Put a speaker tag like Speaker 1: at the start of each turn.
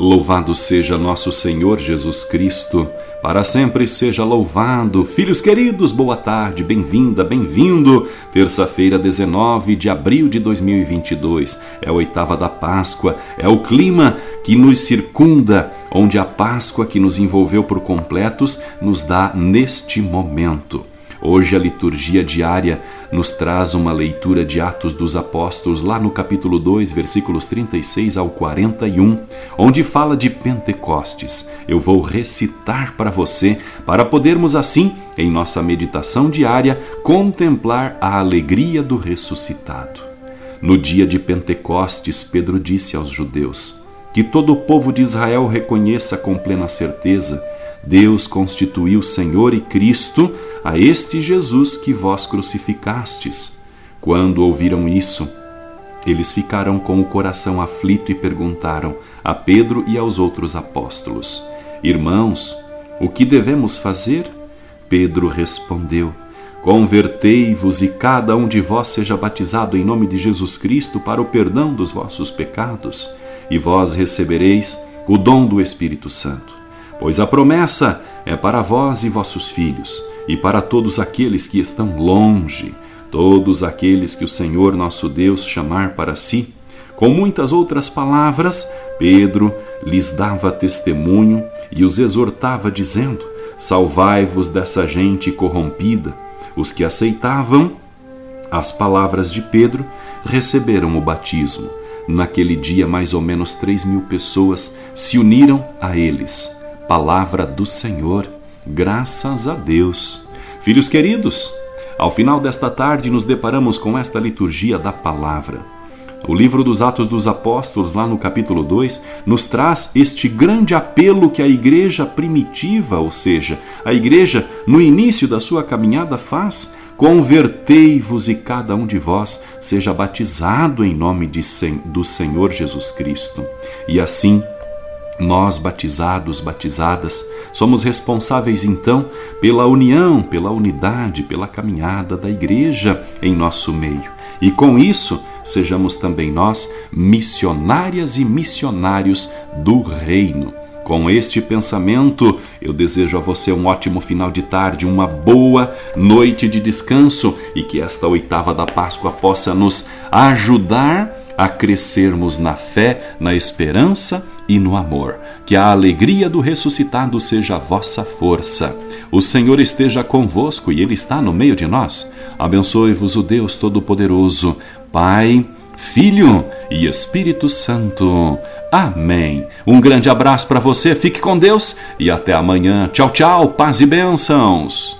Speaker 1: Louvado seja nosso Senhor Jesus Cristo para sempre seja louvado. Filhos queridos, boa tarde, bem-vinda, bem-vindo. Terça-feira, 19 de abril de 2022. É a oitava da Páscoa, é o clima que nos circunda, onde a Páscoa que nos envolveu por completos nos dá neste momento. Hoje a liturgia diária nos traz uma leitura de Atos dos Apóstolos, lá no capítulo 2, versículos 36 ao 41, onde fala de Pentecostes. Eu vou recitar para você, para podermos assim, em nossa meditação diária, contemplar a alegria do ressuscitado. No dia de Pentecostes, Pedro disse aos judeus: Que todo o povo de Israel reconheça com plena certeza Deus constituiu Senhor e Cristo a este Jesus que vós crucificastes. Quando ouviram isso, eles ficaram com o coração aflito e perguntaram a Pedro e aos outros apóstolos: Irmãos, o que devemos fazer? Pedro respondeu: Convertei-vos e cada um de vós seja batizado em nome de Jesus Cristo para o perdão dos vossos pecados, e vós recebereis o dom do Espírito Santo Pois a promessa é para vós e vossos filhos, e para todos aqueles que estão longe, todos aqueles que o Senhor nosso Deus chamar para si. Com muitas outras palavras, Pedro lhes dava testemunho e os exortava, dizendo: Salvai-vos dessa gente corrompida. Os que aceitavam as palavras de Pedro receberam o batismo. Naquele dia, mais ou menos três mil pessoas se uniram a eles palavra do Senhor. Graças a Deus. Filhos queridos, ao final desta tarde nos deparamos com esta liturgia da palavra. O livro dos Atos dos Apóstolos, lá no capítulo 2, nos traz este grande apelo que a igreja primitiva, ou seja, a igreja no início da sua caminhada faz: convertei-vos e cada um de vós seja batizado em nome de, do Senhor Jesus Cristo. E assim, nós, batizados, batizadas, somos responsáveis então pela união, pela unidade, pela caminhada da igreja em nosso meio. E com isso, sejamos também nós missionárias e missionários do reino. Com este pensamento, eu desejo a você um ótimo final de tarde, uma boa noite de descanso e que esta oitava da Páscoa possa nos ajudar a crescermos na fé, na esperança e no amor. Que a alegria do ressuscitado seja a vossa força. O Senhor esteja convosco e Ele está no meio de nós. Abençoe-vos o Deus Todo-Poderoso, Pai, Filho e Espírito Santo. Amém. Um grande abraço para você, fique com Deus e até amanhã. Tchau, tchau, paz e bênçãos.